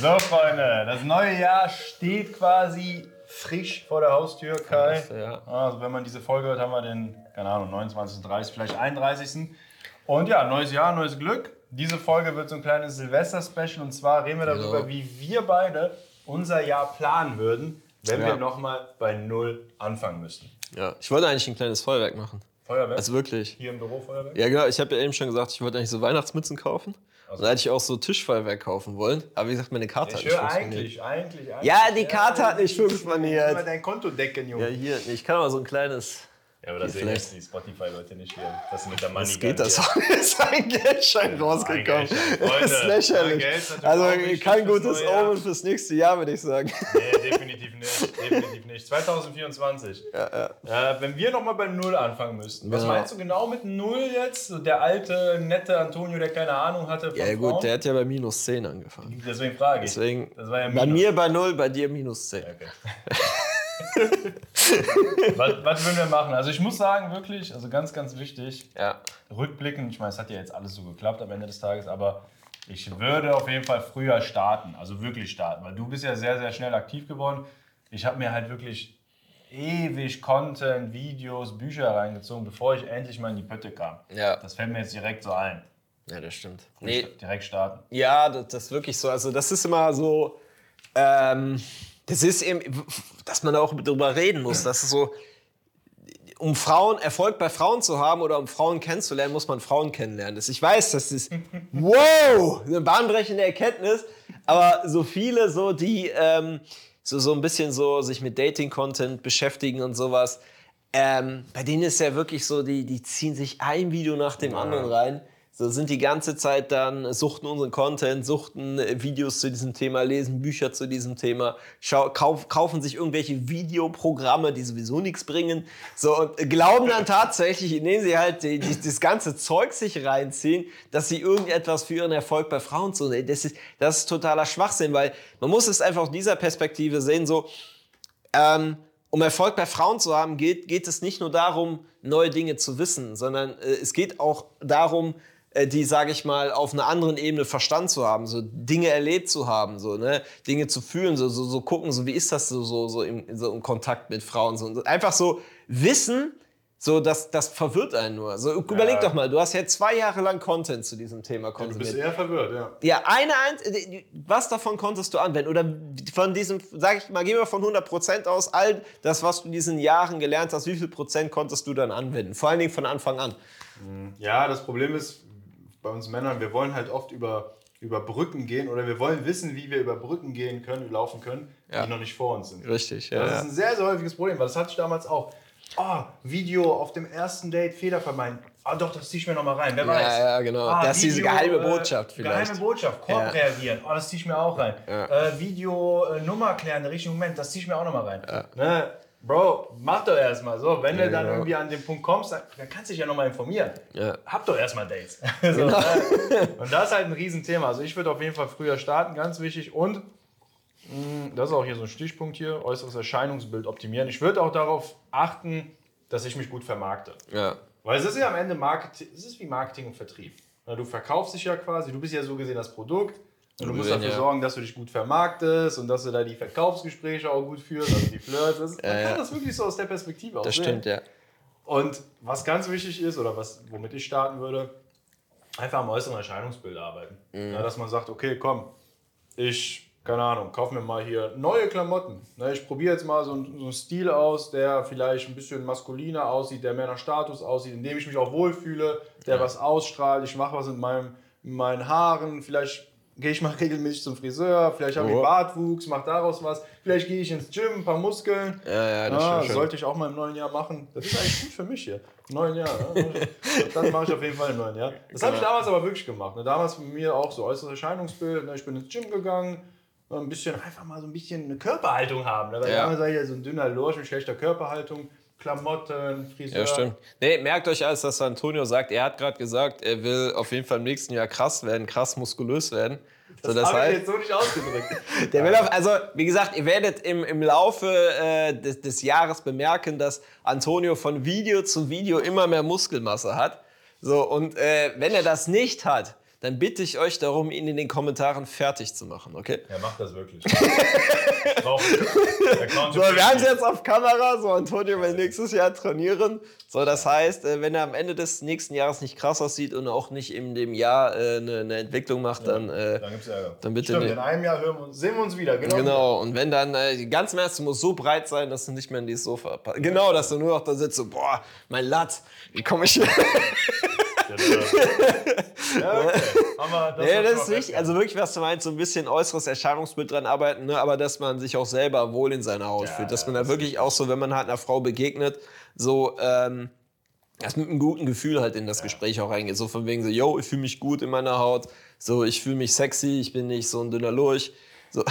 So, Freunde, das neue Jahr steht quasi frisch vor der Haustür, Kai. Ja. Also, wenn man diese Folge hört, haben wir den, keine Ahnung, 29., 30., vielleicht 31. Und ja, neues Jahr, neues Glück. Diese Folge wird so ein kleines Silvester-Special und zwar reden wir darüber, Genau. wie wir beide unser Jahr planen würden, wenn Ja. wir nochmal bei Null anfangen müssten. Ja, ich wollte eigentlich ein kleines Feuerwerk machen. Feuerwerk? Also wirklich. Hier im Büro Feuerwerk? Ja, genau. Ich habe ja eben schon gesagt, ich wollte eigentlich so Weihnachtsmützen kaufen. Und da hätte ich auch so Tischfeuerwerk kaufen wollen. Aber wie gesagt, meine Karte hat Ich nicht höre funktioniert. eigentlich, eigentlich, eigentlich. Ja, die Karte hat nicht funktioniert. Immer dein Konto decken, Junge. Ja, hier. Ich kann aber so ein kleines. Ja, aber das sehen jetzt die Spotify-Leute nicht hier. Das ist mit der Money Was geht das? Ist ein Geldschein rausgekommen. Geldschein. Ist lächerlich. ja, Geld Also kein gutes. Omen fürs nächste Jahr, würde ich sagen. Nee, definitiv nicht. Definitiv nicht. 2024. Äh, wenn wir nochmal bei Null anfangen müssten. Was Genau. meinst du genau mit Null jetzt? So der alte, nette Antonio, der keine Ahnung hatte Ja, gut, Frauen? der hat ja bei minus 10 angefangen. Deswegen frage ich. Deswegen ja bei mir bei 0, bei dir minus 10. Okay. was, was würden wir machen? Also ich muss sagen, wirklich, also ganz, ganz wichtig, Ja. rückblickend, ich meine, es hat ja jetzt alles so geklappt am Ende des Tages, aber ich würde auf jeden Fall früher starten, also wirklich starten, weil du bist ja sehr, sehr schnell aktiv geworden. Ich habe mir halt wirklich ewig Content, Videos, Bücher reingezogen, bevor ich endlich mal in die Pötte kam. Ja. Das fällt mir jetzt direkt so ein. Ja, das stimmt. Nee. Direkt starten. Ja, das, das ist wirklich so. Also das ist immer so, ähm, das ist eben, dass man da auch drüber reden muss. Das ist so, um Frauen, Erfolg bei Frauen zu haben oder um Frauen kennenzulernen, muss man Frauen kennenlernen. Das, ich weiß, das ist, wow, eine bahnbrechende Erkenntnis. Aber so viele, so die ähm, so, so ein bisschen so sich mit Dating-Content beschäftigen und sowas, ähm, bei denen ist ja wirklich so, die, die ziehen sich ein Video nach dem anderen rein. So sind die ganze Zeit dann, suchten unseren Content, suchten äh, Videos zu diesem Thema, lesen Bücher zu diesem Thema, schau, kauf, kaufen sich irgendwelche Videoprogramme, die sowieso nichts bringen. So, und glauben dann tatsächlich, indem sie halt die, die, das ganze Zeug sich reinziehen, dass sie irgendetwas für ihren Erfolg bei Frauen zu sehen. Das ist, das ist totaler Schwachsinn, weil man muss es einfach aus dieser Perspektive sehen, so, ähm, um Erfolg bei Frauen zu haben, geht, geht es nicht nur darum, neue Dinge zu wissen, sondern äh, es geht auch darum, die, sage ich mal, auf einer anderen Ebene Verstand zu haben, so Dinge erlebt zu haben, so, ne? Dinge zu fühlen, so, so, so gucken, so wie ist das so, so, so, im, so im Kontakt mit Frauen. So. Einfach so wissen, so, das, das verwirrt einen nur. So, überleg doch mal, du hast ja zwei Jahre lang Content zu diesem Thema Du bist konsumiert. eher verwirrt, ja. Ja, eine, ein- was davon konntest du anwenden? Oder von diesem, sag ich mal, gehen wir von 100% aus, all das, was du in diesen Jahren gelernt hast, wie viel Prozent konntest du dann anwenden? Vor allen Dingen von Anfang an. Ja, das Problem ist bei uns Männern, wir wollen halt oft über, über Brücken gehen oder wir wollen wissen, wie wir über Brücken gehen können, laufen können, Ja. die noch nicht vor uns sind. Richtig, Das ist ein sehr, sehr häufiges Problem, weil das hatte ich damals auch. Oh, Video auf dem ersten Date, Fehler vermeiden. Ah, doch, das zieh ich mir nochmal rein. Wer Ja, weiß. ja, genau. Ah, Das ist diese geheime Botschaft vielleicht. Geheime Botschaft, Korb Ja. reagieren. Oh, das zieh ich mir auch rein. Äh, Video, äh, Nummer klären, der richtige Moment, das zieh ich mir auch nochmal rein. Ne? Bro, mach doch erstmal so. Wenn du dann genau. irgendwie an den Punkt kommst, dann, kannst du dich ja nochmal informieren. Ja. Hab doch erstmal Dates. so, Genau. ne? Und das ist halt ein Riesenthema. Also ich würde auf jeden Fall früher starten, ganz wichtig. Und mh, das ist auch hier so ein Stichpunkt hier, äußeres Erscheinungsbild optimieren. Ich würde auch darauf achten, dass ich mich gut vermarkte. Ja. Weil es ist ja am Ende Marketing, es ist wie Marketing und Vertrieb. Du verkaufst dich ja quasi, du bist ja so gesehen das Produkt. Und du musst Ja. dafür sorgen, dass du dich gut vermarktest und dass du da die Verkaufsgespräche auch gut führst, also die Flirts. Das, man ja. kann das wirklich so aus der Perspektive Das aussehen. stimmt, ja. Und was ganz wichtig ist, oder was, womit ich starten würde, einfach am äußeren Erscheinungsbild arbeiten. Ja, dass man sagt, okay, komm, ich, keine Ahnung, kauf mir mal hier neue Klamotten. Ne, ich probiere jetzt mal so einen, so einen Stil aus, der vielleicht ein bisschen maskuliner aussieht, der mehr nach Status aussieht, in dem ich mich auch wohlfühle, der was ausstrahlt. Ich mache was mit, meinem, mit meinen Haaren, vielleicht gehe ich mal regelmäßig zum Friseur, vielleicht habe ich Oh. Bartwuchs, mach daraus was, vielleicht gehe ich ins Gym, ein paar Muskeln. Ja, ja, das Ah, schon. sollte ich auch mal im neuen Jahr machen. Das ist eigentlich gut für mich hier. Im neuen Jahr. Ne? Das mache ich auf jeden Fall im neuen Jahr. Das habe ich Genau. damals aber wirklich gemacht. Ne? Damals bei mir auch so äußeres Erscheinungsbild. Ne? Ich bin ins Gym gegangen. Ein bisschen, einfach mal so ein bisschen eine Körperhaltung haben. Ne? Weil Ja. damals war ich ja so ein dünner Lurch mit schlechter Körperhaltung. Klamotten, Friseur. Ja, stimmt. Nee, merkt euch alles, dass Antonio sagt, er hat gerade gesagt, er will auf jeden Fall im nächsten Jahr krass werden, krass muskulös werden. So, Das, habe ich jetzt so nicht ausgedrückt. Der will auf, also, wie gesagt, ihr werdet im, im Laufe äh, des, des Jahres bemerken, dass Antonio von Video zu Video immer mehr Muskelmasse hat. So, und äh, wenn er das nicht hat, dann bitte ich euch darum, ihn in den Kommentaren fertig zu machen, okay? Er macht das wirklich. Ich brauche so, wir haben es jetzt auf Kamera. So, Antonio will nächstes Jahr trainieren. So, das heißt, äh, wenn er am Ende des nächsten Jahres nicht krass aussieht und auch nicht in dem Jahr äh, eine, eine, Entwicklung macht, dann, äh, dann gibt's Ärger. Dann bitte Stimmt, in einem Jahr hören wir uns, sehen wir uns wieder. Genau. Genau. Und wenn dann äh, die ganze Messe muss so breit sein, dass du nicht mehr in dieses Sofa passt. Genau, dass du nur noch da sitzt, so, boah, mein Latt, wie komme ich hier? ja, okay. Aber das, nee, das ist wichtig. Also wirklich, was du meinst, so ein bisschen äußeres Erscheinungsbild dran arbeiten, ne? aber dass man sich auch selber wohl in seiner Haut ja, fühlt. Dass man da wirklich auch so, wenn man halt einer Frau begegnet, so ähm, dass mit einem guten Gefühl halt in das Gespräch auch reingeht. So von wegen so, yo, ich fühle mich gut in meiner Haut, so ich fühle mich sexy, ich bin nicht so ein dünner Lurch. So.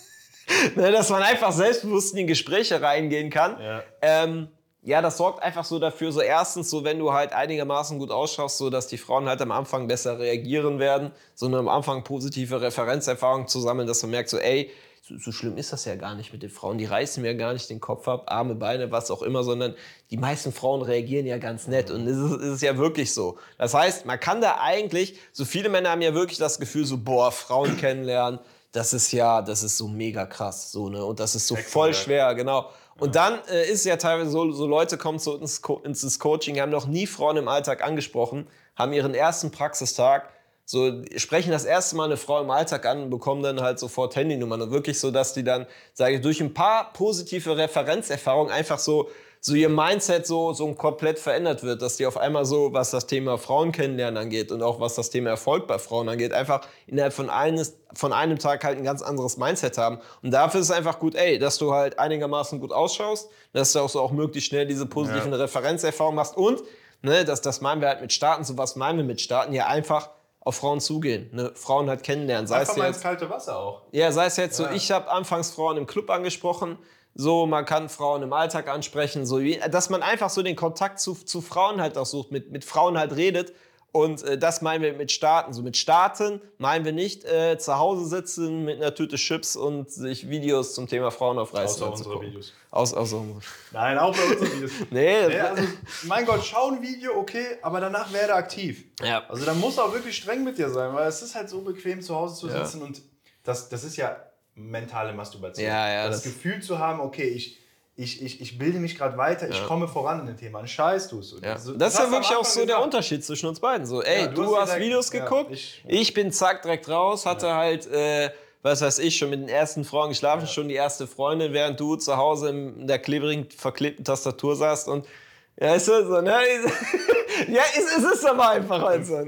ne, dass man einfach selbstbewusst in die Gespräche reingehen kann. Ja. Ähm, ja, das sorgt einfach so dafür, so erstens, so wenn du halt einigermaßen gut ausschaust, so dass die Frauen halt am Anfang besser reagieren werden, sondern am Anfang positive Referenzerfahrungen zu sammeln, dass man merkt, so ey, so, so, schlimm ist das ja gar nicht mit den Frauen. Die reißen mir gar nicht den Kopf ab, Arme, Beine, was auch immer, sondern die meisten Frauen reagieren ja ganz nett. Und es ist, ist ja wirklich so. Das heißt, man kann da eigentlich, so viele Männer haben ja wirklich das Gefühl, so, boah, Frauen kennenlernen, das ist ja, das ist so mega krass. So, ne? Und das ist so voll schwer, genau. Und dann äh, ist es ja teilweise so, so Leute kommen zu uns ins, ins Coaching, haben noch nie Frauen im Alltag angesprochen, haben ihren ersten Praxistag, so sprechen das erste Mal eine Frau im Alltag an und bekommen dann halt sofort Handynummern. Und wirklich so, dass die dann, sage ich, durch ein paar positive Referenzerfahrungen einfach so so ihr Mindset so, so komplett verändert wird, dass die auf einmal so, was das Thema Frauen kennenlernen angeht und auch was das Thema Erfolg bei Frauen angeht, einfach innerhalb von, eines, von einem Tag halt ein ganz anderes Mindset haben. Und dafür ist es einfach gut, ey, dass du halt einigermaßen gut ausschaust, dass du auch so auch möglichst schnell diese positiven ja. Referenzerfahrungen machst und, ne, das, das meinen wir halt mit Starten, so was meinen wir mit Starten, ja einfach auf Frauen zugehen, ne? Frauen halt kennenlernen. Sei Einfach es mal jetzt, ins kalte Wasser auch. Ja, sei es jetzt ja. so, ich habe anfangs Frauen im Club angesprochen, so, man kann Frauen im Alltag ansprechen, so, dass man einfach so den Kontakt zu, zu Frauen halt auch sucht, mit, mit Frauen halt redet. Und äh, das meinen wir mit Starten. So mit Starten meinen wir nicht äh, zu Hause sitzen mit einer Tüte Chips und sich Videos zum Thema Frauen aufreißen. Außer unsere Videos. Aus, außer Nein, auch bei unseren Videos. nee, nee also, mein Gott, schau ein Video, okay, aber danach werde aktiv. Ja. Also da muss auch wirklich streng mit dir sein, weil es ist halt so bequem, zu Hause zu sitzen ja. und das, das ist ja mentale Masturbation. Ja, ja, das, das Gefühl zu haben, okay, ich, ich, ich, ich bilde mich gerade weiter, ich komme voran in dem Thema. Ein Scheiß tust du. Ja. Also, das ist ja wirklich auch so gesagt. der Unterschied zwischen uns beiden. So, ey, ja, du, du, hast, direkt, Videos geguckt, ich, ich, bin zack direkt raus, hatte halt, äh, was weiß ich, schon mit den ersten Frauen geschlafen, schon die erste Freundin, während du zu Hause in der klebrigen, verklebten Tastatur saßt und ja, ist so, ne? ja, es, es ist aber einfach halt so.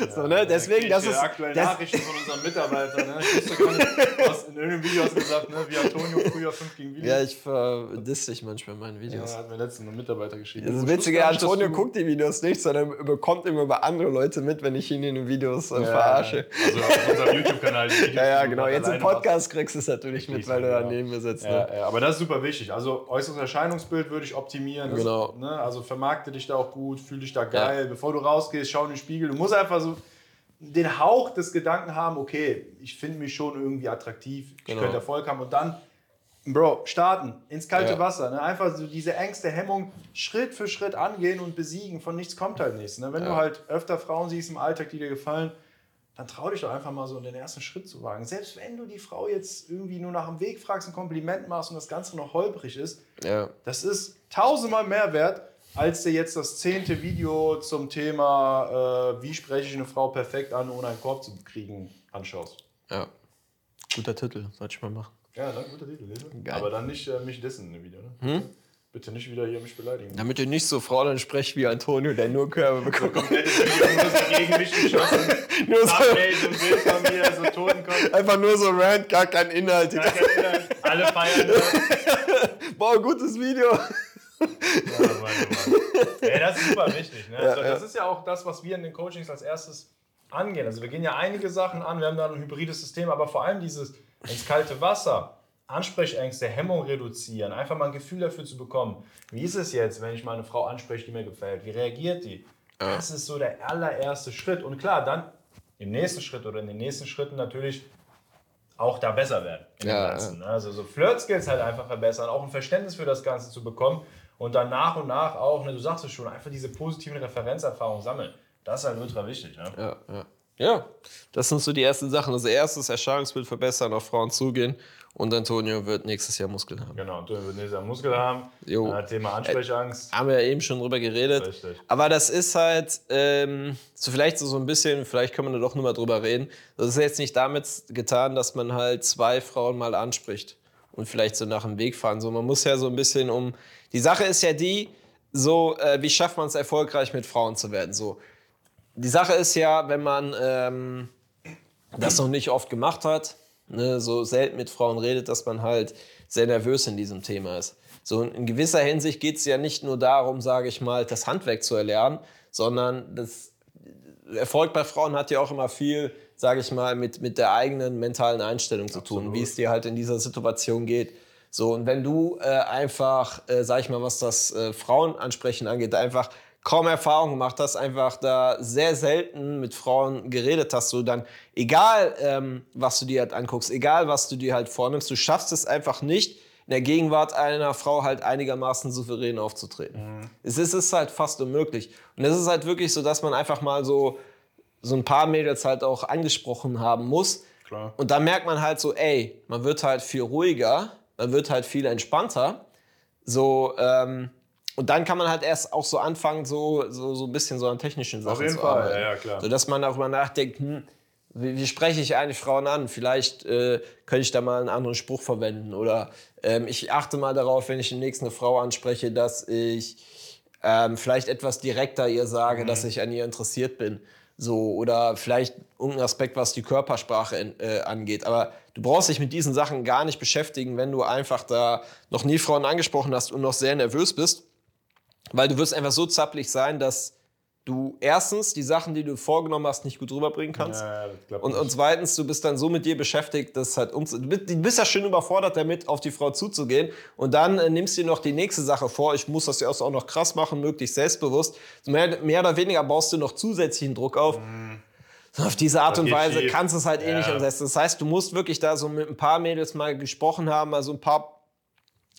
so, ne? Deswegen, das ist. aktuelle das Nachrichten von unseren Mitarbeitern. Ne? Ich was in irgendeinem Video hast gesagt, ne? wie Antonio früher 5 gegen Videos. Ja, ich verdisse dich manchmal in meinen Videos. Ja, hat mir letztens ein Mitarbeiter geschrieben. Das Witzige, Antonio guckt die Videos nicht, sondern bekommt immer über andere Leute mit, wenn ich ihn in den Videos äh, ja, verarsche. Also auf unserem YouTube-Kanal. Ja, ja, genau. Jetzt im Podcast kriegst du es natürlich mit, weil du da neben mir sitzt. Ja, ne? ja, aber das ist super wichtig. Also äußeres Erscheinungsbild würde ich optimieren. Genau. ne? Also vermarkte dich da auch gut, fühl dich da geil. Bevor du rausgehst, schau in den Spiegel. Du musst einfach so den Hauch des Gedanken haben, okay, ich finde mich schon irgendwie attraktiv, ich genau. könnte Erfolg haben und dann, Bro, starten, ins kalte ja. Wasser. Ne? Einfach so diese Ängste, Hemmung Schritt für Schritt angehen und besiegen. Von nichts kommt halt nichts. Ne? Wenn ja. du halt öfter Frauen siehst im Alltag, die dir gefallen, dann trau dich doch einfach mal so den ersten Schritt zu wagen. Selbst wenn du die Frau jetzt irgendwie nur nach dem Weg fragst, ein Kompliment machst und das Ganze noch holprig ist, ja. das ist tausendmal mehr wert, als du jetzt das zehnte Video zum Thema, äh, wie spreche ich eine Frau perfekt an, ohne einen Korb zu kriegen, anschaust. Ja. Guter Titel, sollte ich mal machen. Ja, dann guter Titel. Geil. Aber dann nicht äh, mich dissen in dem Video. Ne? Hm? Bitte nicht wieder hier mich beleidigen. Damit ihr nicht so Frau dann sprecht wie Antonio, der nur Körbe bekommt. So komplettes Video, nur so gegen mich geschossen. nur so. ein Bild von mir, so Totenkopf. Einfach nur so Rant, gar kein Inhalt. Gar kein Inhalt. Alle feiern. Boah, gutes Video. Ja, Mann, Mann. Ey, das ist super wichtig. Ne? Also, das ist ja auch das, was wir in den Coachings als erstes angehen. Also wir gehen ja einige Sachen an, wir haben da ein hybrides System, aber vor allem dieses ins kalte Wasser, Ansprechängste, Hemmung reduzieren, einfach mal ein Gefühl dafür zu bekommen. Wie ist es jetzt, wenn ich mal eine Frau anspreche, die mir gefällt? Wie reagiert die? Das ist so der allererste Schritt. Und klar, dann im nächsten Schritt oder in den nächsten Schritten natürlich auch da besser werden. Ja, ja. Ne? Also so Flirt-Skills halt einfach verbessern, auch ein Verständnis für das Ganze zu bekommen und dann nach und nach auch, ne, du sagst es schon, einfach diese positiven Referenzerfahrungen sammeln. Das ist halt ultra wichtig. Ne? Ja, ja. ja, das sind so die ersten Sachen. Also erstes Erscheinungsbild verbessern, auf Frauen zugehen. Und Antonio wird nächstes Jahr Muskeln haben. Genau, Antonio wird nächstes Jahr Muskeln haben. Jo. Äh, Thema Ansprechangst. Haben wir ja eben schon drüber geredet. Richtig. Aber das ist halt ähm, so vielleicht so, so ein bisschen, vielleicht können wir da doch nur mal drüber reden. Das ist jetzt nicht damit getan, dass man halt zwei Frauen mal anspricht und vielleicht so nach dem Weg fahren. So, man muss ja so ein bisschen um. Die Sache ist ja die, so, äh, wie schafft man es erfolgreich mit Frauen zu werden? So, die Sache ist ja, wenn man ähm, das noch nicht oft gemacht hat, ne, so selten mit Frauen redet, dass man halt sehr nervös in diesem Thema ist. So in gewisser Hinsicht geht es ja nicht nur darum, sage ich mal, das Handwerk zu erlernen, sondern das Erfolg bei Frauen hat ja auch immer viel, sage ich mal, mit, mit der eigenen mentalen Einstellung zu tun, Absolut. wie es dir halt in dieser Situation geht. So, und wenn du äh, einfach, äh, sag ich mal, was das äh, Frauenansprechen angeht, einfach kaum Erfahrung gemacht hast, einfach da sehr selten mit Frauen geredet hast, so dann, egal ähm, was du dir halt anguckst, egal was du dir halt vornimmst, du schaffst es einfach nicht, in der Gegenwart einer Frau halt einigermaßen souverän aufzutreten. Es ist, es ist halt fast unmöglich. Und es ist halt wirklich so, dass man einfach mal so, so ein paar Mädels halt auch angesprochen haben muss. Klar. Und da merkt man halt so, ey, man wird halt viel ruhiger, man wird halt viel entspannter. So, ähm, und dann kann man halt erst auch so anfangen, so, so, so ein bisschen so an technischen Sachen jeden zu Fall, arbeiten. ja, ja, klar. So dass man darüber nachdenkt, hm, wie, wie spreche ich eigentlich Frauen an? Vielleicht äh, könnte ich da mal einen anderen Spruch verwenden. Oder ähm, ich achte mal darauf, wenn ich demnächst eine Frau anspreche, dass ich ähm, vielleicht etwas direkter ihr sage, dass ich an ihr interessiert bin. So, oder vielleicht irgendein Aspekt, was die Körpersprache in, äh, angeht. Aber du brauchst dich mit diesen Sachen gar nicht beschäftigen, wenn du einfach da noch nie Frauen angesprochen hast und noch sehr nervös bist. Weil du wirst einfach so zappelig sein, dass du erstens die Sachen, die du vorgenommen hast, nicht gut rüberbringen kannst. Ja, Und, und zweitens, du bist dann so mit dir beschäftigt, dass halt umzu du bist, ja schön überfordert damit, auf die Frau zuzugehen. Und dann äh, nimmst du dir noch die nächste Sache vor. Ich muss das ja auch noch krass machen, möglichst selbstbewusst. Mehr, mehr oder weniger baust du noch zusätzlichen Druck auf. So auf diese Art Das und Weise schief. kannst du es halt eh Ja. nicht umsetzen. Das heißt, du musst wirklich da so mit ein paar Mädels mal gesprochen haben, mal so ein paar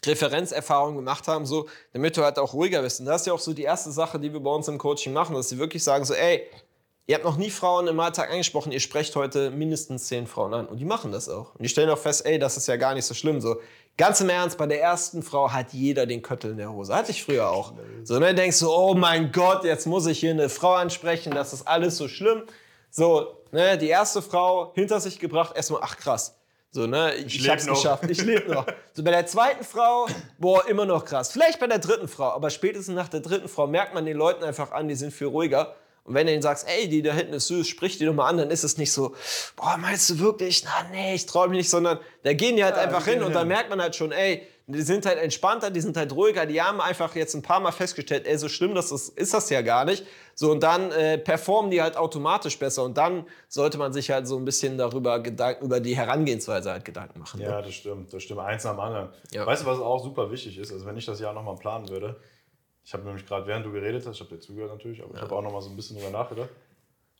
Referenzerfahrungen gemacht haben, so, damit du halt auch ruhiger bist. Und das ist ja auch so die erste Sache, die wir bei uns im Coaching machen, dass sie wirklich sagen so, ey, ihr habt noch nie Frauen im Alltag angesprochen, ihr sprecht heute mindestens zehn Frauen an. Und die machen das auch. Und die stellen auch fest, ey, das ist ja gar nicht so schlimm. So, ganz im Ernst, bei der ersten Frau hat jeder den Köttel in der Hose. Hatte ich früher auch. So, und dann denkst du, oh mein Gott, jetzt muss ich hier eine Frau ansprechen, das ist alles so schlimm. So, ne, die erste Frau hinter sich gebracht, erstmal, ach krass. So, ne, ich, ich hab's noch. geschafft, ich lebe noch. So, bei der zweiten Frau, boah, immer noch krass. Vielleicht bei der dritten Frau, aber spätestens nach der dritten Frau merkt man den Leuten einfach an, die sind viel ruhiger. Und wenn du ihnen sagst, ey, die da hinten ist süß, sprich die doch mal an, dann ist es nicht so, boah, meinst du wirklich? Na, nee, ich trau mich nicht, sondern da gehen die halt Ja, einfach hin gehen und dann hin. merkt man halt schon, ey, die sind halt entspannter, die sind halt ruhiger, die haben einfach jetzt ein paar Mal festgestellt, ey, so schlimm das ist, ist das ja gar nicht. So, und dann äh, performen die halt automatisch besser und dann sollte man sich halt so ein bisschen darüber Gedanken, über die Herangehensweise halt Gedanken machen. ne? Ja, das stimmt, das stimmt. Eins dem anderen. Ja. Weißt du, was auch super wichtig ist? Also, wenn ich das Jahr nochmal planen würde, ich habe nämlich gerade, während du geredet hast, ich habe dir zugehört natürlich, aber ich habe auch nochmal so ein bisschen drüber nachgedacht,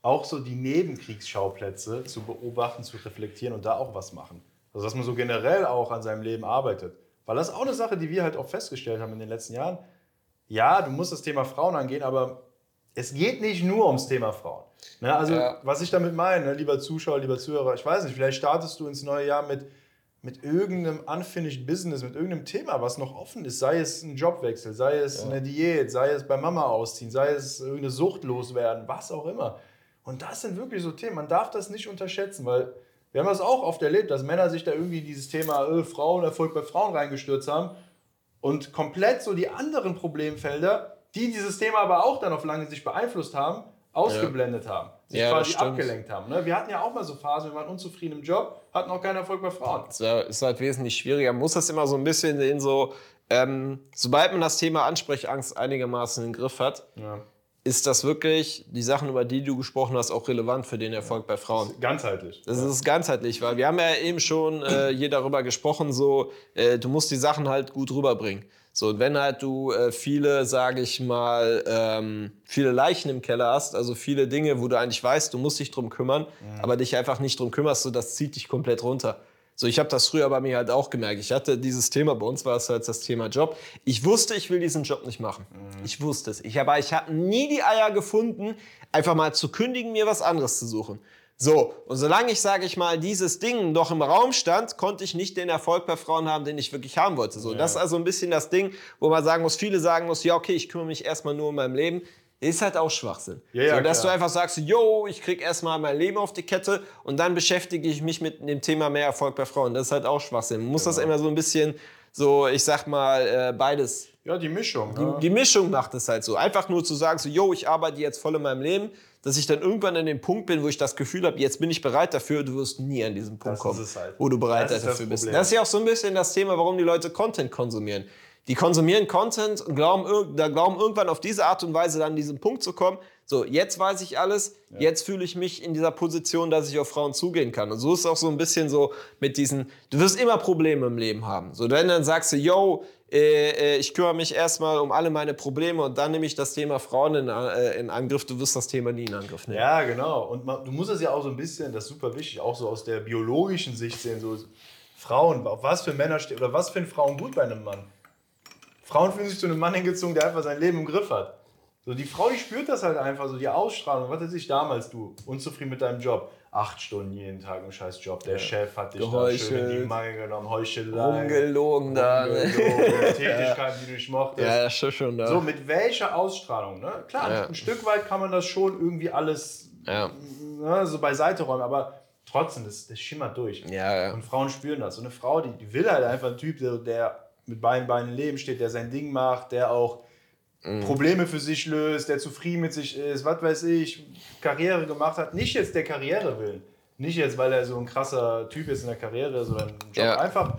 auch so die Nebenkriegsschauplätze zu beobachten, zu reflektieren und da auch was machen. Also, dass man so generell auch an seinem Leben arbeitet. Weil das ist auch eine Sache, die wir halt auch festgestellt haben in den letzten Jahren. Ja, du musst das Thema Frauen angehen, aber es geht nicht nur ums Thema Frauen. Ne, also, Ja. was ich damit meine, ne, lieber Zuschauer, lieber Zuhörer, ich weiß nicht, vielleicht startest du ins neue Jahr mit, mit irgendeinem unfinished Business, mit irgendeinem Thema, was noch offen ist. Sei es ein Jobwechsel, sei es eine Diät, sei es bei Mama ausziehen, sei es irgendeine Sucht loswerden, was auch immer. Und das sind wirklich so Themen. Man darf das nicht unterschätzen, weil wir haben das auch oft erlebt, dass Männer sich da irgendwie in dieses Thema äh, Frauen, Erfolg bei Frauen reingestürzt haben und komplett so die anderen Problemfelder, die dieses Thema aber auch dann auf lange Sicht beeinflusst haben, ausgeblendet haben. Sich Ja, das quasi abgelenkt haben. Ne? Wir hatten ja auch mal so Phasen, wir waren unzufrieden im Job, hatten auch keinen Erfolg bei Frauen. Es wär- ist halt wesentlich schwieriger. Man muss das immer so ein bisschen in so, ähm, sobald man das Thema Ansprechangst einigermaßen im Griff hat, Ja. Ist das wirklich, die Sachen, über die du gesprochen hast, auch relevant für den Erfolg bei Frauen. Ganzheitlich. Das ist ganzheitlich, weil wir haben ja eben schon äh, hier darüber gesprochen, so, äh, du musst die Sachen halt gut rüberbringen. So, und wenn halt du äh, viele, sage ich mal, ähm, viele Leichen im Keller hast, also viele Dinge, wo du eigentlich weißt, du musst dich drum kümmern, aber dich einfach nicht drum kümmerst, so, das zieht dich komplett runter. So, ich habe das früher bei mir halt auch gemerkt. Ich hatte dieses Thema, bei uns war es halt das Thema Job. Ich wusste, ich will diesen Job nicht machen. Mhm. Ich wusste es. Ich, aber ich habe nie die Eier gefunden, einfach mal zu kündigen, mir was anderes zu suchen. So, und solange ich, sage ich mal, dieses Ding noch im Raum stand, konnte ich nicht den Erfolg bei Frauen haben, den ich wirklich haben wollte. So, ja. das ist also ein bisschen das Ding, wo man sagen muss, viele sagen muss, ja, okay, ich kümmere mich erstmal nur um mein Leben ist halt auch Schwachsinn. Ja, ja, so, dass klar. du einfach sagst, yo, ich krieg erstmal mein Leben auf die Kette und dann beschäftige ich mich mit dem Thema mehr Erfolg bei Frauen. Das ist halt auch Schwachsinn. Man muss genau. das immer so ein bisschen, so, ich sag mal, äh, beides. Ja, die Mischung. Die, ja. die, Mischung macht es halt so. Einfach nur zu sagen, so, yo, ich arbeite jetzt voll in meinem Leben, dass ich dann irgendwann an dem Punkt bin, wo ich das Gefühl habe, jetzt bin ich bereit dafür, du wirst nie an diesen Punkt das kommen, halt. wo du bereit dafür bist. Das ist ja auch so ein bisschen das Thema, warum die Leute Content konsumieren. Die konsumieren Content und glauben, da glauben irgendwann auf diese Art und Weise dann an diesen Punkt zu kommen. So, jetzt weiß ich alles, ja. jetzt fühle ich mich in dieser Position, dass ich auf Frauen zugehen kann. Und so ist es auch so ein bisschen so mit diesen, du wirst immer Probleme im Leben haben. So, wenn dann sagst du, yo, äh, äh, ich kümmere mich erstmal um alle meine Probleme und dann nehme ich das Thema Frauen in, äh, in Angriff. Du wirst das Thema nie in Angriff nehmen. Ja, genau. Und man, du musst es ja auch so ein bisschen, das ist super wichtig, auch so aus der biologischen Sicht sehen, so Frauen, auf was für Männer steht oder was für Frauen gut bei einem Mann. Frauen fühlen sich zu einem Mann hingezogen, der einfach sein Leben im Griff hat. So, die Frau, die spürt das halt einfach, so die Ausstrahlung. Was weiß ich damals, du, unzufrieden mit deinem Job. Acht Stunden jeden Tag im scheiß Job. Der ja. Chef hat dich da schön in die Mangel genommen, Heuchelei. Rumgelogen da. Tätigkeiten, die du nicht mochtest. Ja, schon, schon da. So, mit welcher Ausstrahlung, ne? Klar, ja. ein Stück weit kann man das schon irgendwie alles ja. ne, so beiseite räumen, aber trotzdem, das, das schimmert durch. Ja. Und Frauen spüren das. So eine Frau, die, die will halt einfach ein Typ, der mit beiden Beinen im Leben steht, der sein Ding macht, der auch mhm. Probleme für sich löst, der zufrieden mit sich ist, was weiß ich, Karriere gemacht hat. Nicht jetzt der Karriere will. Nicht jetzt, weil er so ein krasser Typ ist in der Karriere, sondern Job. Ja. einfach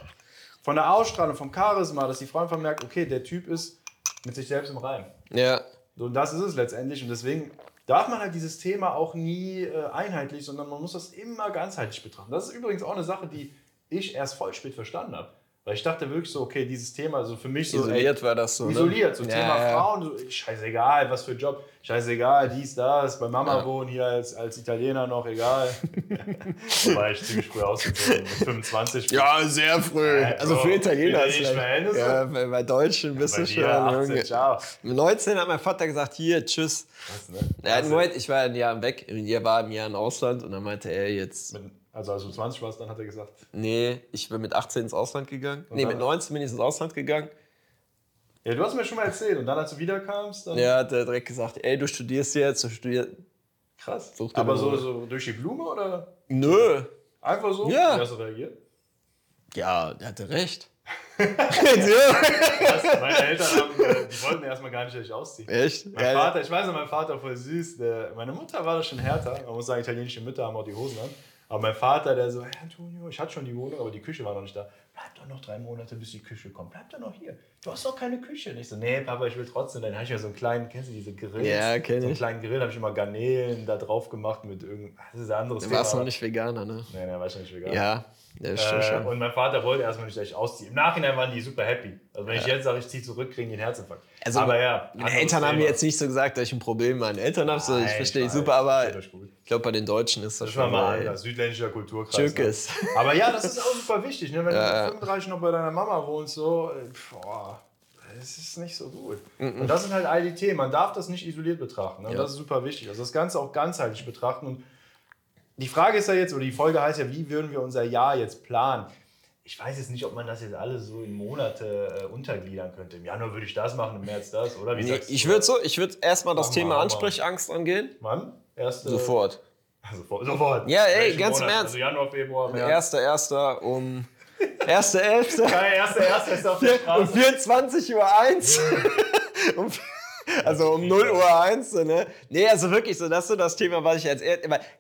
von der Ausstrahlung, vom Charisma, dass die Frau einfach merkt, okay, der Typ ist mit sich selbst im Reim. Ja. Und das ist es letztendlich. Und deswegen darf man halt dieses Thema auch nie äh, einheitlich, sondern man muss das immer ganzheitlich betrachten. Das ist übrigens auch eine Sache, die ich erst voll spät verstanden habe. Weil ich dachte wirklich so, okay, dieses Thema, also für mich so. Isoliert ey, war das so. Ne? Isoliert, so ja, Thema ja. Frauen, so, scheißegal, was für ein Job, scheißegal, dies, das, bei Mama ja. wohnen, hier als, als Italiener noch, egal. da war ich ziemlich früh ausgezogen, mit 25. Ja, sehr früh. also für Italiener ist es. Ja, bei, bei Deutschen bist du schon. 18, ciao. Mit 19 hat mein Vater gesagt, hier, tschüss. Was, ne? Ja, Moment, ich war ein Jahr weg, er war ein Jahr im Ausland und dann meinte er jetzt. Mit also als du 20 warst, dann hat er gesagt. Nee, ich bin mit 18 ins Ausland gegangen. Und nee, mit 19 bin ich ins Ausland gegangen. Ja, du hast mir schon mal erzählt. Und dann, als du wiederkamst, dann. Ja, hat er direkt gesagt, ey, du studierst jetzt, du studierst. Krass. Aber so, so durch die Blume oder? Nö. Einfach so? Ja. Wie hast du reagiert? Ja, der hatte recht. meine Eltern haben, äh, die wollten erstmal gar nicht, dass ich ausziehe. Echt? Mein Geil. Vater, ich weiß noch, mein Vater voll süß. Der, meine Mutter war das schon härter. Man muss sagen, italienische Mütter haben auch die Hosen an. Aber mein Vater, der so, hey Antonio, ich hatte schon die Wohnung, aber die Küche war noch nicht da. Bleib doch noch drei Monate, bis die Küche kommt. Bleib doch noch hier. Du hast doch keine Küche. Und ich so, nee, Papa, ich will trotzdem. Dann habe ich mir so einen kleinen, kennst du diese Grills? Ja, kenn so einen kleinen Grill, habe ich immer Garnelen da drauf gemacht mit irgendeinem, das ist ein anderes Du warst noch nicht Veganer, ne? Nee, nee, war ich nicht Veganer. Ja, ja, stimmt äh, schon. Und mein Vater wollte erstmal nicht, dass ich ausziehe. Im Nachhinein waren die super happy. Also wenn ja. ich jetzt sage, ich ziehe zurück, kriegen die einen Herzinfarkt. Also, aber ja. Meine Eltern haben mir jetzt nicht so gesagt, dass ich ein Problem mit meinen Eltern habe. So, ich verstehe ich super, aber ich glaube, bei den Deutschen ist das, das schon mal anders. Südländischer Kulturkreis. Türkis. Ne? Aber ja, das ist auch super wichtig. Ne? Wenn ja, du 35 noch bei deiner Mama wohnst, so, äh, boah, das ist nicht so gut. Und das sind halt all die Themen. Man darf das nicht isoliert betrachten. Ne? Ja. Das ist super wichtig. Also das Ganze auch ganzheitlich betrachten. Und die Frage ist ja jetzt, oder die Folge heißt ja, wie würden wir unser Jahr jetzt planen? ich weiß jetzt nicht, ob man das jetzt alles so in Monate äh, untergliedern könnte. Im Januar würde ich das machen, im März das, oder? Wie nee, ich würde so, ich würde erstmal das Thema Ansprechangst angehen. Wann? Erste, sofort. Sofort. Sofort. Ja, ey, ganz im Ernst. Also Januar, Februar, März. Erster, erster um. Erster, elfter. Geil, erster, erster ist auf der Straße. Um 24 Uhr 1. um, also um 0 Uhr 1. Ne? Nee, also wirklich so, das ist so das Thema, was ich jetzt.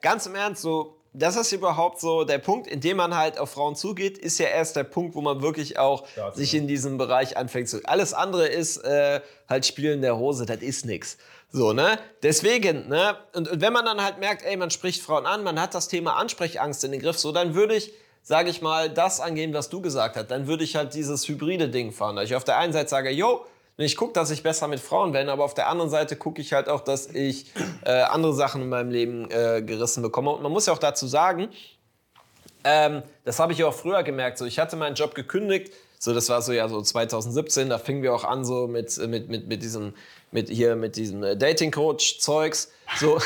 Ganz im Ernst, so das ist überhaupt so der Punkt, in dem man halt auf Frauen zugeht, ist ja erst der Punkt, wo man wirklich auch ja, sich in diesem Bereich anfängt zu. Alles andere ist äh, halt Spielen der Hose, das ist nix. So, ne? Deswegen, ne? Und, und, wenn man dann halt merkt, ey, man spricht Frauen an, man hat das Thema Ansprechangst in den Griff, so, dann würde ich, sage ich mal, das angehen, was du gesagt hast. Dann würde ich halt dieses hybride Ding fahren. Da ich auf der einen Seite sage, yo, ich gucke, dass ich besser mit Frauen werde, aber auf der anderen Seite gucke ich halt auch, dass ich äh, andere Sachen in meinem Leben äh, gerissen bekomme. Und man muss ja auch dazu sagen, Ähm, das habe ich auch früher gemerkt. So, ich hatte meinen Job gekündigt. So, das war so ja so 2017. Da fingen wir auch an so mit mit mit mit diesem mit hier mit diesem äh, Dating Coach Zeugs. So.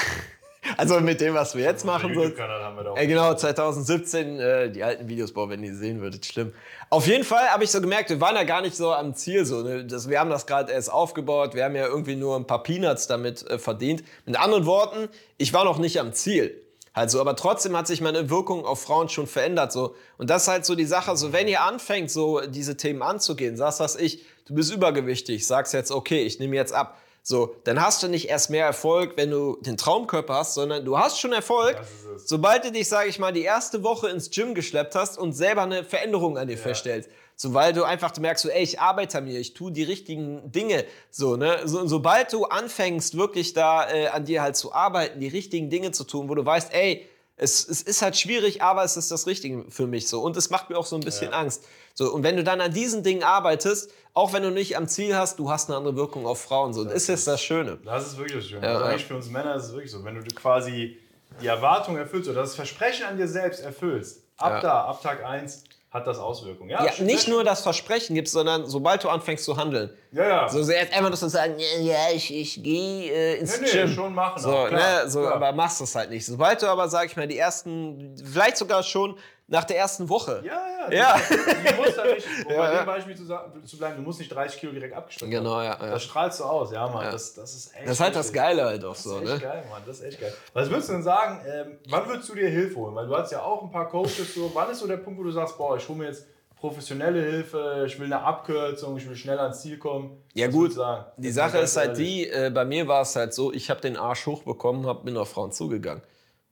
Also mit dem, was wir jetzt machen. So, äh, genau, 2017, äh, die alten Videos, boah, wenn ihr die sehen würdet, schlimm. Auf jeden Fall habe ich so gemerkt, wir waren ja gar nicht so am Ziel. So, ne? das, wir haben das gerade erst aufgebaut, wir haben ja irgendwie nur ein paar Peanuts damit äh, verdient. Mit anderen Worten, ich war noch nicht am Ziel. Halt so, aber trotzdem hat sich meine Wirkung auf Frauen schon verändert. So. Und das ist halt so die Sache, so wenn ihr anfängt, so diese Themen anzugehen, sagst was ich, du bist übergewichtig, sagst jetzt, okay, ich nehme jetzt ab. So, dann hast du nicht erst mehr Erfolg, wenn du den Traumkörper hast, sondern du hast schon Erfolg, sobald du dich, sage ich mal, die erste Woche ins Gym geschleppt hast und selber eine Veränderung an dir feststellst. So, weil du einfach merkst, so, ey, ich arbeite an mir, ich tue die richtigen Dinge. So, ne? So, sobald du anfängst, wirklich da äh, an dir halt zu arbeiten, die richtigen Dinge zu tun, wo du weißt, ey, es, es ist halt schwierig, aber es ist das Richtige für mich so. Und es macht mir auch so ein bisschen Angst. So, und wenn du dann an diesen Dingen arbeitest, auch wenn du nicht am Ziel hast, du hast eine andere Wirkung auf Frauen. So, das ist jetzt das Schöne. Das ist wirklich das Schöne. Ja, ja. eigentlich für uns Männer ist es wirklich so. Wenn du quasi die Erwartung erfüllst oder das Versprechen an dir selbst erfüllst, ab Ja. da, ab Tag 1, hat das Auswirkungen. Ja, Ja, nicht nur das Versprechen gibt, sondern sobald du anfängst zu handeln. Ja, ja. So, jetzt einfach nur zu sagen, ja, ja ich, ich gehe äh, ins Nee, nee, Gym. schon machen So, auch, klar, ne, so klar. aber machst es halt nicht. Sobald du aber, sag ich mal, die ersten, vielleicht sogar schon nach der ersten Woche. ja, ja. Ja. Du musst da nicht, um Ja, bei ja. dem Beispiel zu, sagen, zu bleiben, du musst nicht 30 Kilo direkt abgeschlossen Genau, ja, ja. Das strahlst du aus, ja, Mann. Ja. Das, das ist echt Das ist halt das. Geile halt auch Das so, ist echt ne? geil, Mann. Das ist echt geil. Was würdest du denn sagen, ähm, wann würdest du dir Hilfe holen? Weil du hast ja auch ein paar Coaches. So. Wann ist so der Punkt, wo du sagst, boah, ich hole mir jetzt professionelle Hilfe, ich will eine Abkürzung, ich will schneller ans Ziel kommen? Ja Was gut, die Sache ist halt ehrlich. die, äh, bei mir war es halt so, ich habe den Arsch hochbekommen, hab, bin auf Frauen zugegangen.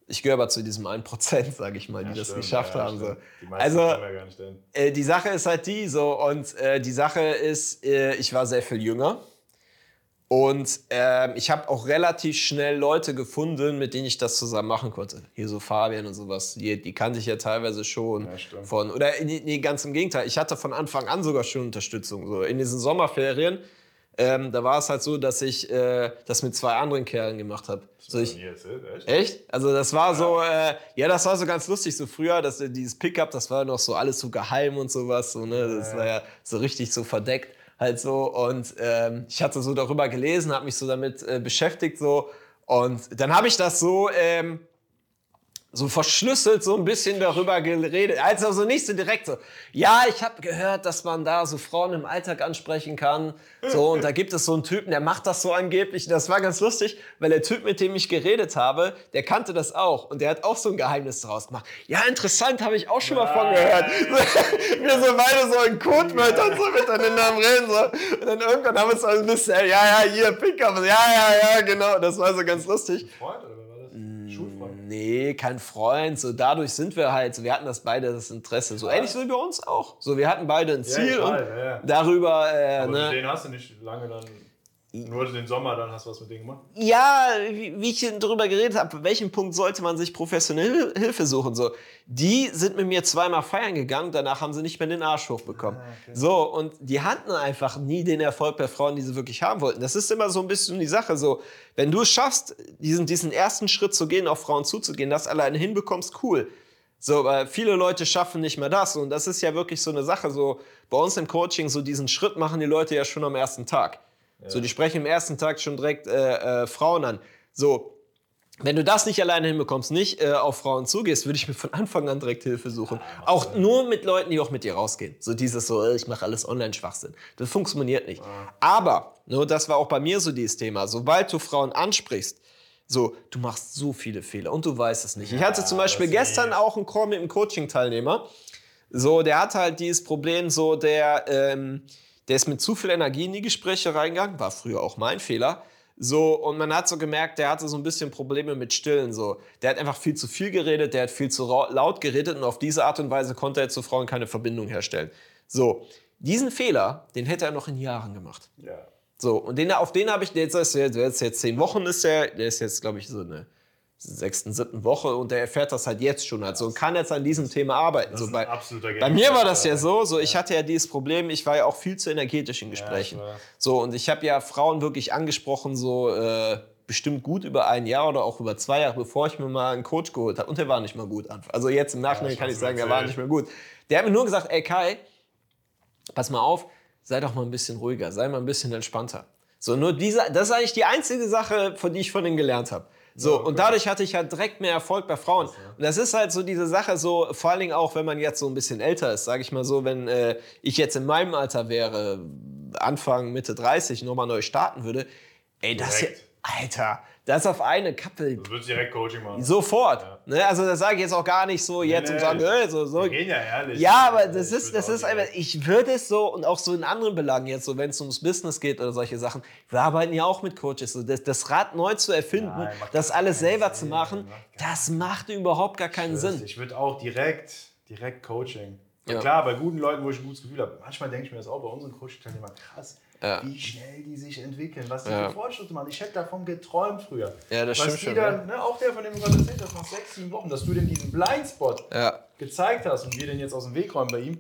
Ich gehöre aber zu diesem 1%, sage ich mal, die Ja, das stimmt, geschafft ja, haben. So. stimmt. Die meisten Also, kommen ja gar nicht hin. Äh, die Sache ist halt die so und äh, die Sache ist, äh, ich war sehr viel jünger und ähm, ich habe auch relativ schnell Leute gefunden, mit denen ich das zusammen machen konnte. Hier so Fabian und sowas, die, die kannte ich ja teilweise schon Ja, von oder nee, ganz im Gegenteil. Ich hatte von Anfang an sogar schon Unterstützung so in diesen Sommerferien. Ähm, da war es halt so, dass ich äh, das mit zwei anderen Kerlen gemacht habe. So ich, erzählt, echt? Echt? Also das war so, äh, ja, das war so ganz lustig. So früher, dass äh, dieses Pickup, das war noch so alles so geheim und sowas. So, ne? Das war ja so richtig so verdeckt halt so. Und ähm, ich hatte so darüber gelesen, habe mich so damit äh, beschäftigt so. Und dann habe ich das so ähm, so verschlüsselt so ein bisschen darüber geredet. Also so nicht so direkt so. Ja, ich habe gehört, dass man da so Frauen im Alltag ansprechen kann. So, und da gibt es so einen Typen, der macht das so angeblich. Das war ganz lustig, weil der Typ, mit dem ich geredet habe, der kannte das auch. Und der hat auch so ein Geheimnis daraus gemacht. Ja, interessant, habe ich auch schon mal von gehört. Wir so beide so in Codewörtern so miteinander am Reden. So. Und dann irgendwann haben wir so ein bisschen, ja, ja, hier, Pickup. Ja, ja, ja, genau. Das war so ganz lustig. Freund oder wer war das? Mm. Schulfreund. Nee, kein Freund. So dadurch sind wir halt, so, wir hatten das beide das Interesse. So ähnlich so wie bei uns auch. So wir hatten beide ein Ziel ich und ja, ja. darüber, äh, ne? denen hast du nicht lange dann, nur den Sommer, dann hast du was mit denen gemacht. Ja, wie, wie ich darüber geredet habe, an welchem Punkt sollte man sich professionelle Hilfe suchen? So, die sind mit mir zweimal feiern gegangen, danach haben sie nicht mehr den Arsch hochbekommen. So, und die hatten einfach nie den Erfolg bei Frauen, die sie wirklich haben wollten. Das ist immer so ein bisschen die Sache. So, wenn du es schaffst, diesen, diesen ersten Schritt zu gehen, auf Frauen zuzugehen, das alleine hinbekommst, cool. So, aber viele Leute schaffen nicht mehr das. Und das ist ja wirklich so eine Sache. So, bei uns im Coaching, so diesen Schritt machen die Leute ja schon am ersten Tag. So, die sprechen im ersten Tag schon direkt äh, äh, Frauen an. So, wenn du das nicht alleine hinbekommst, nicht äh, auf Frauen zugehst, würde ich mir von Anfang an direkt Hilfe suchen. auch nur mit Leuten, die auch mit dir rausgehen. So dieses so, äh, ich mache alles Online-Schwachsinn. Das funktioniert nicht. Aber, ne, das war auch bei mir so dieses Thema, sobald du Frauen ansprichst, so, du machst so viele Fehler und du weißt es nicht. ich hatte zum Beispiel gestern eh. auch einen Call mit einem Coaching-Teilnehmer. So, der hat halt dieses Problem, so der, ähm, der ist mit zu viel Energie in die Gespräche reingegangen, war früher auch mein Fehler. So, und man hat so gemerkt, der hatte so ein bisschen Probleme mit Stillen. So. Der hat einfach viel zu viel geredet, der hat viel zu laut geredet und auf diese Art und Weise konnte er zu Frauen keine Verbindung herstellen. So, diesen Fehler, den hätte er noch in Jahren gemacht. Ja. So, und den, auf den habe ich, der jetzt, der ist jetzt, jetzt zehn Wochen ist der, der ist jetzt, glaube ich, so eine sechsten, siebten Woche und der erfährt das halt jetzt schon halt so und kann jetzt an diesem Thema arbeiten. So, bei, bei mir war das ja so, so ich hatte ja dieses Problem, ich war ja auch viel zu energetisch in Gesprächen. weiß. so, und ich habe ja Frauen wirklich angesprochen, so, äh, bestimmt gut über ein Jahr oder auch über zwei Jahre, bevor ich mir mal einen Coach geholt habe. Und der war nicht mal gut. Also jetzt im Nachhinein ich kann ich sagen, der war nicht mehr gut. Der hat mir nur gesagt, ey Kai, pass mal auf, sei doch mal ein bisschen ruhiger, sei mal ein bisschen entspannter. So, nur dieser, das ist eigentlich die einzige Sache, von die ich von ihm gelernt habe. So, und dadurch hatte ich halt direkt mehr Erfolg bei Frauen. Und das ist halt so diese Sache, so, vor allen Dingen auch, wenn man jetzt so ein bisschen älter ist, sage ich mal so, wenn äh, ich jetzt in meinem Alter wäre, Anfang, Mitte 30, nochmal neu starten würde, ey, das hier. Alter, das auf eine Kappe, Du würdest direkt Coaching machen. sofort. Ne? Also das sage ich jetzt auch gar nicht so jetzt nee, und sagen, ich- äh, so, so. Wir gehen ja ehrlich. Ja, aber Ich das ist, würd das ist einfach, ich würde es so und auch so in anderen Belangen jetzt, so wenn es ums Business geht oder solche Sachen, wir arbeiten ja auch mit Coaches, so das, das Rad neu zu erfinden, Nein, das alles selber Sinn, zu machen, macht das macht überhaupt gar keinen Sinn. Ich würde auch direkt, direkt Coaching. Ja. Klar, bei guten Leuten, wo ich ein gutes Gefühl habe. Manchmal denke ich mir das auch bei unseren Coaching-Teilnehmern. Krass, Ja. wie schnell die sich entwickeln, was die Ja. für Fortschritte machen. Ich hätte davon geträumt früher. Ja, das was stimmt die schon, Dann, ne, auch der, von dem du gerade erzählt hast, nach sechs, sieben Wochen, dass du dem diesen Blindspot Ja. gezeigt hast und wir den jetzt aus dem Weg räumen bei ihm.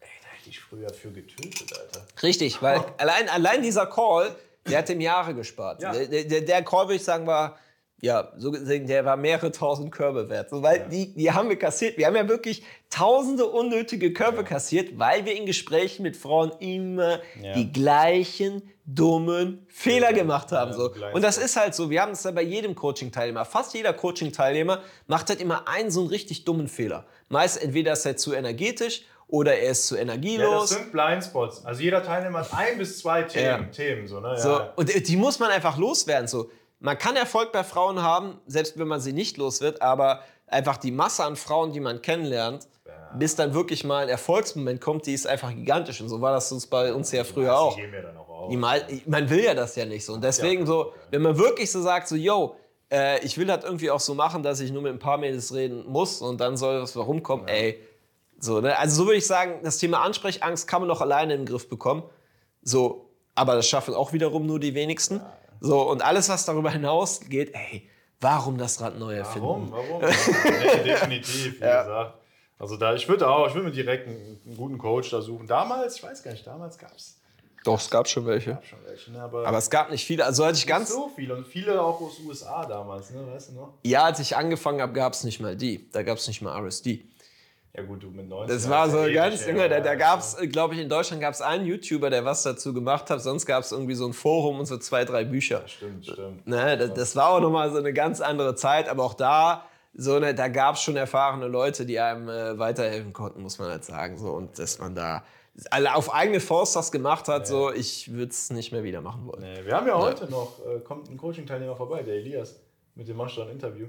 Ey, da hätte ich früher für getötet, Alter. Richtig, weil allein, allein dieser Call, der hat ihm Jahre gespart. Der, der, der Call, würde ich sagen, war, ja, so gesehen, der war mehrere tausend Körbe wert. So, weil die, die haben wir kassiert. Wir haben ja wirklich tausende unnötige Körbe kassiert, weil wir in Gesprächen mit Frauen immer Ja. die gleichen dummen Fehler gemacht haben. Ja, So. Und das ist halt so, wir haben es ja bei jedem Coaching-Teilnehmer. Fast jeder Coaching-Teilnehmer macht halt immer einen so einen richtig dummen Fehler. Meist entweder ist er zu energetisch oder er ist zu Ja, energielos. das sind Blindspots. Also jeder Teilnehmer hat ein bis zwei Themen. Ja. Themen so, ne? So, Ja. und die muss man einfach loswerden. So. Man kann Erfolg bei Frauen haben, selbst wenn man sie nicht los wird, aber einfach die Masse an Frauen, die man kennenlernt, bis dann wirklich mal ein Erfolgsmoment kommt, die ist einfach gigantisch. Und so war das uns bei uns ja früher auch. Gehen mir dann auch auf. Mal, man will ja das ja nicht so. Und deswegen so, wenn man wirklich so sagt, so, yo, äh, ich will das irgendwie auch so machen, dass ich nur mit ein paar Mädels reden muss und dann soll was warum kommen, ey. So, ne? Also so würde ich sagen, das Thema Ansprechangst kann man doch alleine in den Griff bekommen. So, aber das schaffen auch wiederum nur die wenigsten. So, und alles, was darüber hinaus geht, ey, warum das Rad neu erfinden? Warum? Warum? nee, definitiv, wie gesagt. Also da, ich würde auch, ich würde mir direkt einen, einen guten Coach da suchen. Damals, ich weiß gar nicht, damals gab es Doch, es gab schon welche. schon welche, ne? aber, Aber es gab nicht viele. Also, als ich ganz, so viele und viele auch aus USA damals, ne? weißt du noch? ja, als ich angefangen habe, gab es nicht mal die. Da gab es nicht mal RSD. Ja gut, du mit 19. Das war so du ganz, Junge, da, da ja. gab es, glaube ich, in Deutschland gab es einen YouTuber, der was dazu gemacht hat. Sonst gab es irgendwie so ein Forum und so zwei, drei Bücher. Stimmt, stimmt. Ne, das, das war auch nochmal so eine ganz andere Zeit, aber auch da, so ne, da gab es schon erfahrene Leute, die einem äh, weiterhelfen konnten, muss man halt sagen. So, und dass man da alle auf eigene Faust das gemacht hat, so, ich würde es nicht mehr wieder machen wollen. Nee, wir haben ja heute noch, äh, kommt ein Coaching-Teilnehmer vorbei, der Elias. Mit dem machst du ein Interview.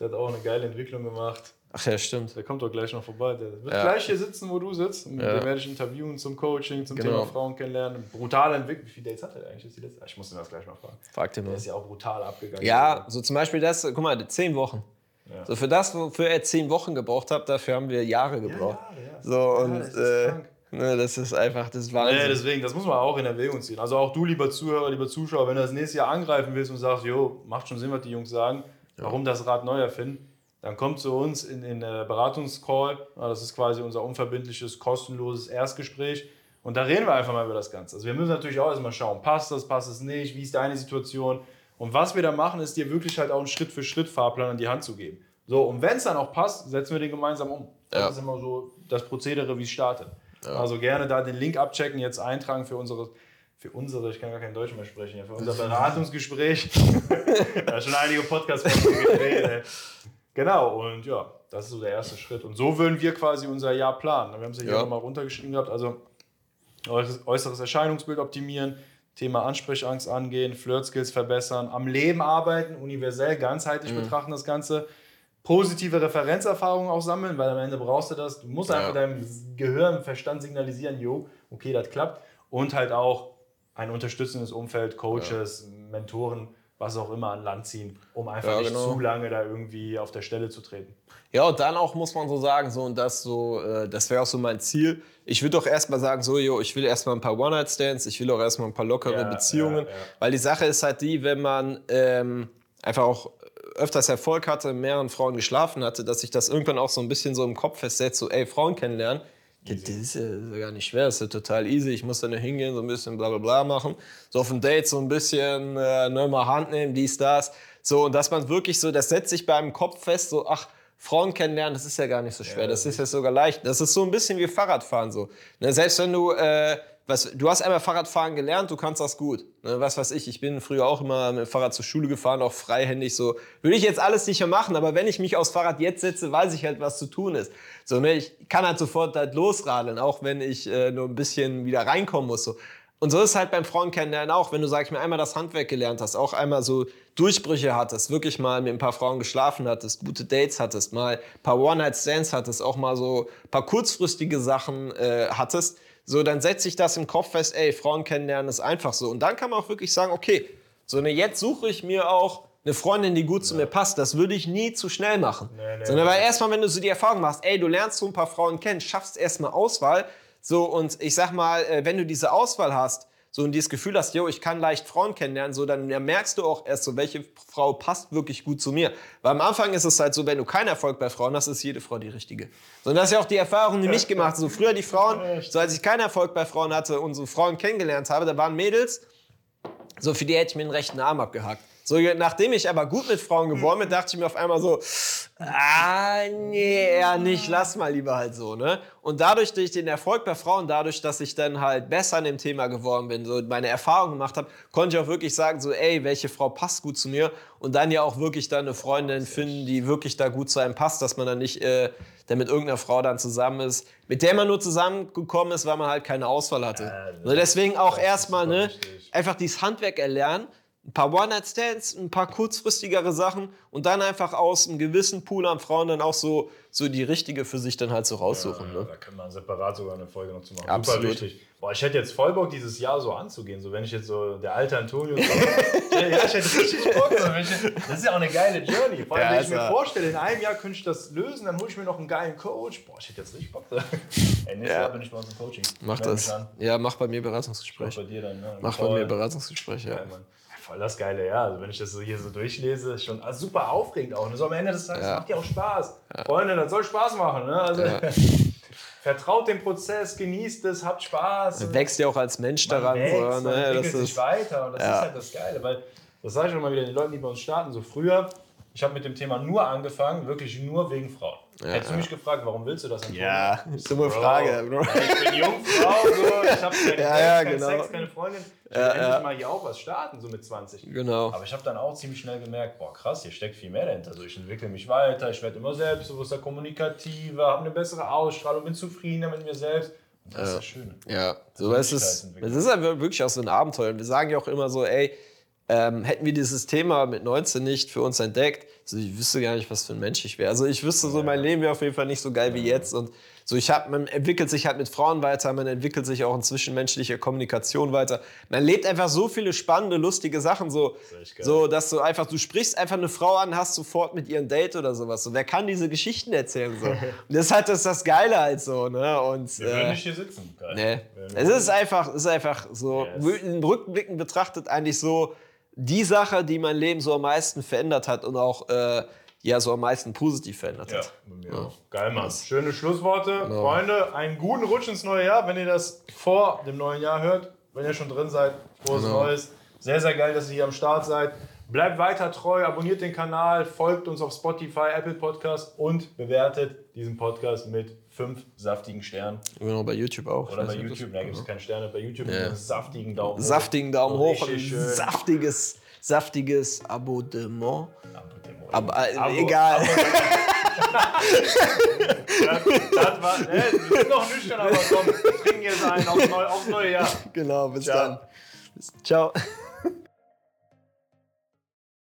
Der hat auch eine geile Entwicklung gemacht. Ach ja, stimmt. Der kommt doch gleich noch vorbei. Der wird Ja. gleich hier sitzen, wo du sitzt. Und Ja. Den werde ich interviewen zum Coaching, zum Genau. Thema Frauen kennenlernen. Brutale Entwicklung. Wie viele Dates hat er eigentlich? Ist die letzte? Ah, Ich muss ihn das gleich mal fragen. Frag Der mal. ist ja auch brutal abgegangen. Ja, so zum Beispiel das, guck mal, zehn Wochen. Ja. So für das, wofür er zehn Wochen gebraucht hat, dafür haben wir Jahre gebraucht. Ja. So, Ja, und das ist äh, ne, das ist einfach, das Wahnsinn. Nee, deswegen, das muss man auch in Erwägung ziehen. Also auch du, lieber Zuhörer, lieber Zuschauer, wenn du das nächste Jahr angreifen willst und sagst, jo, macht schon Sinn, was die Jungs sagen, warum das Rad neu erfinden, dann kommt zu uns in den äh, Beratungscall. Ja, das ist quasi unser unverbindliches, kostenloses Erstgespräch. Und da reden wir einfach mal über das Ganze. Also wir müssen natürlich auch erstmal schauen, passt das, passt es nicht, wie ist deine Situation. Und was wir da machen, ist dir wirklich halt auch einen Schritt für Schritt Fahrplan an die Hand zu geben. So, und wenn es dann auch passt, setzen wir den gemeinsam um. Das Ja. ist immer so das Prozedere, wie es startet. Also gerne da den Link abchecken, jetzt eintragen für unsere, für unsere, ich kann gar kein Deutsch mehr sprechen, für unser Beratungsgespräch. da schon einige Podcasts gedreht. Genau, und ja, das ist so der erste Schritt. Und so würden wir quasi unser Jahr planen. Wir haben es ja hier Ja. nochmal runtergeschrieben gehabt. Also äußeres- äußeres Erscheinungsbild optimieren, Thema Ansprechangst angehen, Flirt-Skills verbessern, am Leben arbeiten, universell, ganzheitlich Mhm. betrachten das Ganze. Positive Referenzerfahrungen auch sammeln, weil am Ende brauchst du das. Du musst Ja. einfach deinem Gehirn, Verstand signalisieren, jo, okay, das klappt. Und halt auch ein unterstützendes Umfeld, Coaches, Mentoren, was auch immer an Land ziehen, um einfach Ja, nicht genau. zu lange da irgendwie auf der Stelle zu treten. Ja, und dann auch muss man so sagen, so und das so, äh, das wäre auch so mein Ziel. Ich würde doch erstmal sagen, so, jo, ich will erstmal ein paar One-Night-Stands, ich will auch erstmal ein paar lockere Ja, Beziehungen. ja, ja. Weil die Sache ist halt die, wenn man ähm, einfach auch öfters Erfolg hatte, mit mehreren Frauen geschlafen hatte, dass sich das irgendwann auch so ein bisschen so im Kopf festsetzt, so, ey, Frauen kennenlernen, Das ist ja gar nicht schwer, das ist ja total easy. Ich muss da nur hingehen, so ein bisschen bla bla bla machen. So auf dem Date so ein bisschen äh, ne, mal Hand nehmen, dies, das. So, und dass man wirklich so, das setzt sich beim Kopf fest, so, ach, Frauen kennenlernen, das ist ja gar nicht so schwer. das ist ja sogar leicht. Das ist so ein bisschen wie Fahrradfahren so. Ne, selbst wenn du, äh, was, du hast einmal Fahrradfahren gelernt, du kannst das gut. Ne, was weiß ich, ich bin früher auch immer mit dem Fahrrad zur Schule gefahren, auch freihändig so. Würde ich jetzt alles nicht mehr machen, aber wenn ich mich aufs Fahrrad jetzt setze, weiß ich halt, was zu tun ist. So, ne, ich kann halt sofort halt losradeln, auch wenn ich äh, nur ein bisschen wieder reinkommen muss. So. Und so ist es halt beim Frauen kennenlernen auch, wenn du, sag ich mal, einmal das Handwerk gelernt hast, auch einmal so Durchbrüche hattest, wirklich mal mit ein paar Frauen geschlafen hattest, gute Dates hattest, mal ein paar One-Night-Stands hattest, auch mal so ein paar kurzfristige Sachen äh, hattest, so, dann setzt sich das im Kopf fest, ey, Frauen kennenlernen ist einfach so. Und dann kann man auch wirklich sagen, okay, so eine, jetzt suche ich mir auch eine Freundin, die gut ja. zu mir passt. Das würde ich nie zu schnell machen. Nee, nee, Sondern weil erstmal, wenn du so die Erfahrung machst, ey, du lernst so ein paar Frauen kennen, schaffst erstmal Auswahl. So, und ich sag mal, äh, wenn du diese Auswahl hast, so und dieses Gefühl hast, yo, ich kann leicht Frauen kennenlernen, so dann merkst du auch erst so, welche Frau passt wirklich gut zu mir. Weil am Anfang ist es halt so, wenn du keinen Erfolg bei Frauen hast, ist jede Frau die richtige. So, und das ist ja auch die Erfahrung, die mich gemacht hat. So früher die Frauen, so als ich keinen Erfolg bei Frauen hatte und so Frauen kennengelernt habe, da waren Mädels, so für die hätte ich mir den rechten Arm abgehakt. So, nachdem ich aber gut mit Frauen geworden bin, dachte ich mir auf einmal so, ah, nee, eher nicht, lass mal lieber halt so, ne? Und dadurch, durch den Erfolg bei Frauen, dadurch, dass ich dann halt besser an dem Thema geworden bin, so meine Erfahrungen gemacht habe, konnte ich auch wirklich sagen, so, ey, welche Frau passt gut zu mir? Und dann ja auch wirklich dann eine Freundin finden, die wirklich da gut zu einem passt, dass man dann nicht äh, dann mit irgendeiner Frau dann zusammen ist, mit der man nur zusammengekommen ist, weil man halt keine Auswahl hatte. Ja, also deswegen auch erstmal, ne, einfach dieses Handwerk erlernen, ein paar One-Night-Stands, ein paar kurzfristigere Sachen und dann einfach aus einem gewissen Pool an Frauen dann auch so, so die richtige für sich dann halt so raussuchen. Ja, ne? Da können wir separat sogar eine Folge noch zu machen. Absolut. Super wichtig. Boah, ich hätte jetzt voll Bock, dieses Jahr so anzugehen. So, wenn ich jetzt so der alte Antonio. ja, ich hätte richtig Bock. das ist ja auch eine geile Journey. Vor allem, ja, wenn ich mir vorstelle, in einem Jahr könnte ich das lösen, dann hole ich mir noch einen geilen Coach. Boah, ich hätte jetzt richtig Bock. Ey, nächstes ja. Jahr bin ich bei uns im Coaching. Mach das. Ja, mach bei mir Beratungsgespräch. Mach bei dir dann, ne? Mach bei mir Beratungsgespräch, ja. ja voll das geile Jahr. Also wenn ich das so hier so durchlese, ist schon also super aufregend auch. Ne? So am Ende des Tages ja. macht ja auch Spaß. Ja. Freunde, das soll Spaß machen. Ne? Also ja. vertraut dem Prozess, genießt es, habt Spaß. Man wächst ja auch als Mensch daran. Wächst, so, ne? Entwickelt das sich ist, weiter und das ist halt das Geile. Weil, das sage ich auch mal wieder den Leuten, die bei uns starten, so früher, ich habe mit dem Thema nur angefangen, wirklich nur wegen Frauen. Ja, Hättest du mich gefragt, warum willst du das? Antonio? Ja, dumme Frage, Bro. Ja, ich bin Jungfrau, so, ich habe keine, ja, ja, keinen genau. Sex, keine Freundin. Ich ja, will endlich mal hier auch was starten, so mit 20. Genau. Aber ich habe dann auch ziemlich schnell gemerkt, boah krass, hier steckt viel mehr dahinter. Also ich entwickle mich weiter, ich werde immer selbstbewusster, kommunikativer, habe eine bessere Ausstrahlung, bin zufriedener mit mir selbst. Und das ist das Schöne. Ja, so ist es. Es ist halt wirklich auch so ein Abenteuer. Wir sagen ja auch immer so, ey, ähm, hätten wir dieses Thema mit 19 nicht für uns entdeckt, also ich wüsste gar nicht, was für ein Mensch ich wäre. Also ich wüsste so, mein Leben wäre auf jeden Fall nicht so geil wie jetzt. Und so, ich hab, man entwickelt sich halt mit Frauen weiter, man entwickelt sich auch in zwischenmenschlicher Kommunikation weiter. Man lebt einfach so viele spannende, lustige Sachen, so, das so dass du einfach, du sprichst einfach eine Frau an, hast sofort mit ihr ein Date oder sowas. So, wer kann diese Geschichten erzählen? So? Und das ist halt das, das Geile halt so. Ne? Und, Wir würden nicht hier sitzen. Geil. Nee. Es ist einfach, es ist einfach so, yes. Rückblicken betrachtet eigentlich so, die Sache, die mein Leben so am meisten verändert hat und auch äh, ja so am meisten positiv verändert hat. Ja, mir ja. auch. Geil, Mann. Schöne Schlussworte. Genau. Freunde, einen guten Rutsch ins neue Jahr, wenn ihr das vor dem neuen Jahr hört. Wenn ihr schon drin seid, frohes genau. Neues. Sehr, sehr geil, dass ihr hier am Start seid. Bleibt weiter treu, abonniert den Kanal, folgt uns auf Spotify, Apple Podcast und bewertet diesen Podcast mit fünf saftigen Sternen. Genau, bei YouTube auch. Oder bei YouTube, da gibt es keine Sterne, bei YouTube ja. einen saftigen Daumen hoch. Saftigen Daumen hoch, ein saftiges, saftiges Abonnement. Abonnement. Aber äh, Abo, egal. Abo. das, das war, ne, wir sind noch nüchtern, aber komm, wir trinken jetzt einen aufs neue, aufs neue Jahr. Genau, bis Ciao. dann. Ciao.